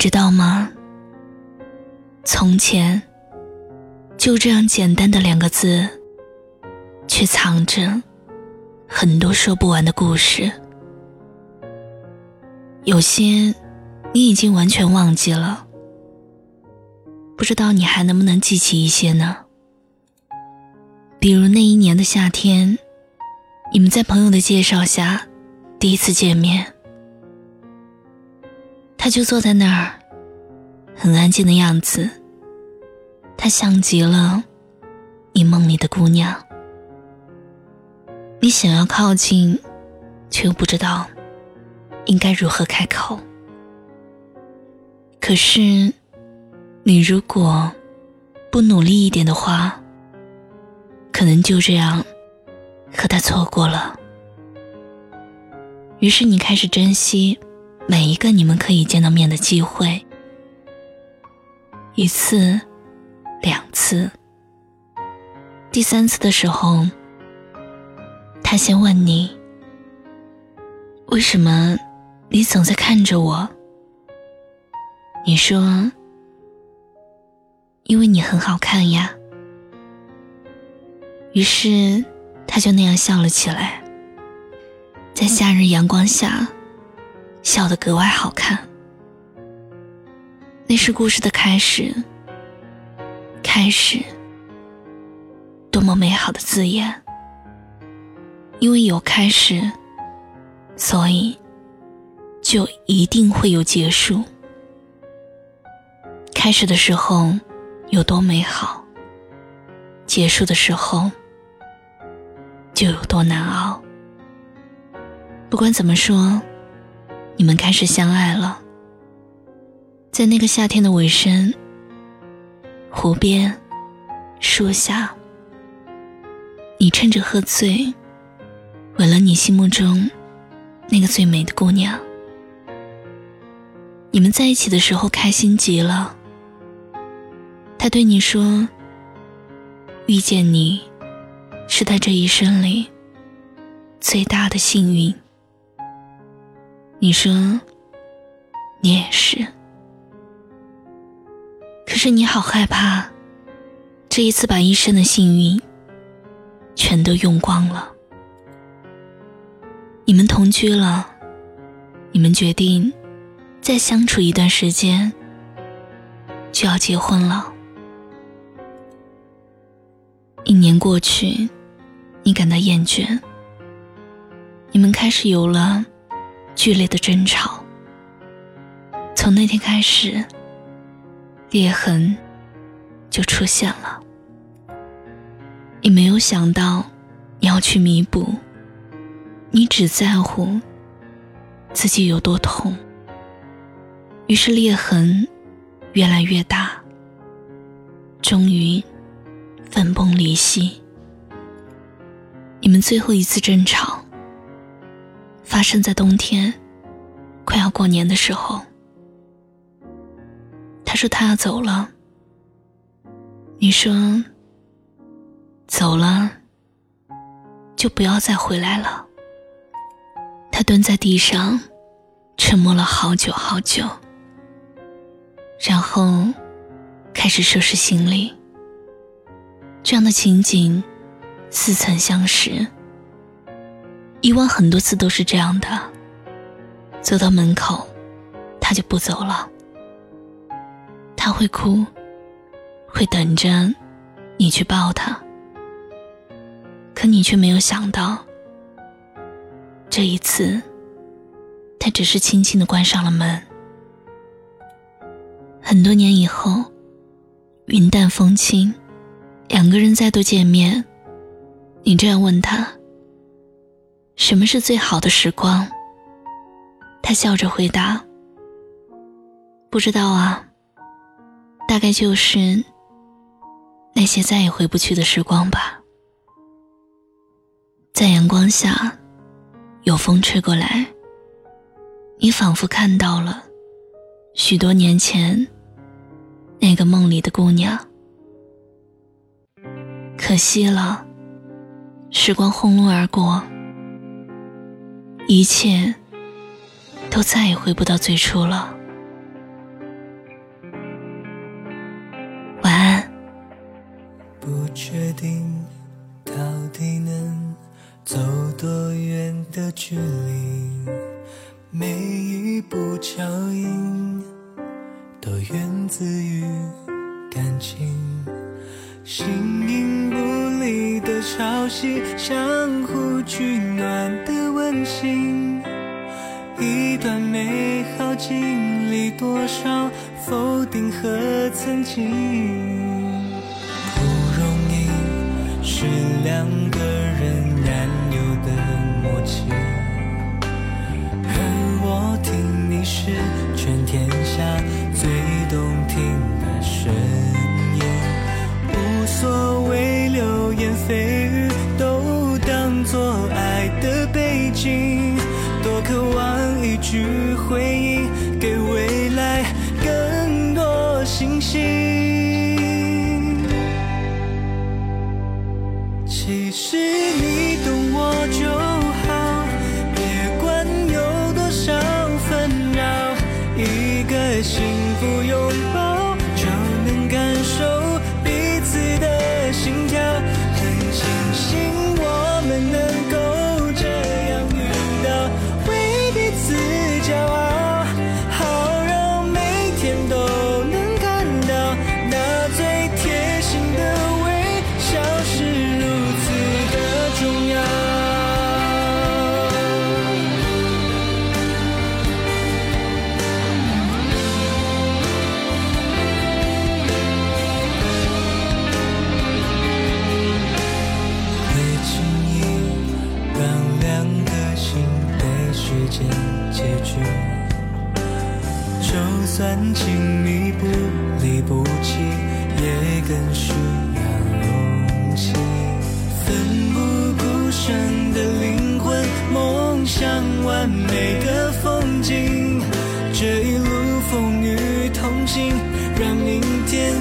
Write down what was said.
知道吗？从前，就这样简单的两个字，却藏着很多说不完的故事。有些你已经完全忘记了，不知道你还能不能记起一些呢？比如那一年的夏天，你们在朋友的介绍下第一次见面，他就坐在那儿，很安静的样子。他像极了你梦里的姑娘，你想要靠近，却又不知道应该如何开口。可是，你如果不努力一点的话，可能就这样和他错过了。于是你开始珍惜每一个你们可以见到面的机会，一次、两次、第三次的时候，他先问你：“为什么你总在看着我？”你说：“因为你很好看呀。”于是，他就那样笑了起来，在夏日阳光下，笑得格外好看。那是故事的开始，开始，多么美好的字眼！因为有开始，所以就一定会有结束。开始的时候有多美好，结束的时候。就有多难熬。不管怎么说，你们开始相爱了。在那个夏天的尾声，湖边，树下，你趁着喝醉，吻了你心目中那个最美的姑娘。你们在一起的时候开心极了。他对你说：“遇见你。”是他这一生里最大的幸运。你说，你也是。可是你好害怕，这一次把一生的幸运全都用光了。你们同居了，你们决定再相处一段时间，就要结婚了。一年过去。你感到厌倦，你们开始有了剧烈的争吵。从那天开始，裂痕就出现了。你没有想到你要去弥补，你只在乎自己有多痛。于是裂痕越来越大，终于分崩离析。你们最后一次争吵发生在冬天，快要过年的时候。他说他要走了，你说走了就不要再回来了。他蹲在地上，沉默了好久好久，然后开始收拾行李。这样的情景。似曾相识，以往很多次都是这样的。走到门口，他就不走了。他会哭，会等着你去抱他。可你却没有想到，这一次，他只是轻轻的关上了门。很多年以后，云淡风轻，两个人再度见面。你这样问他：“什么是最好的时光？”他笑着回答：“不知道啊，大概就是那些再也回不去的时光吧。”在阳光下，有风吹过来，你仿佛看到了许多年前那个梦里的姑娘。可惜了。时光轰隆而过，一切都再也回不到最初了。晚安。不确定到底能走多远的距离每一步脚印都源自于感情形影不离的潮汐相互取暖的温馨。一段美好经历，多少否定和曾经。不容易，是两个人燃有的默契。而我听你是望一句回应，给未来更多信心。其实你懂我结局。就算亲密不离不弃，也更需要勇气。奋不顾身的灵魂，梦想完美的风景。这一路风雨同行，让明天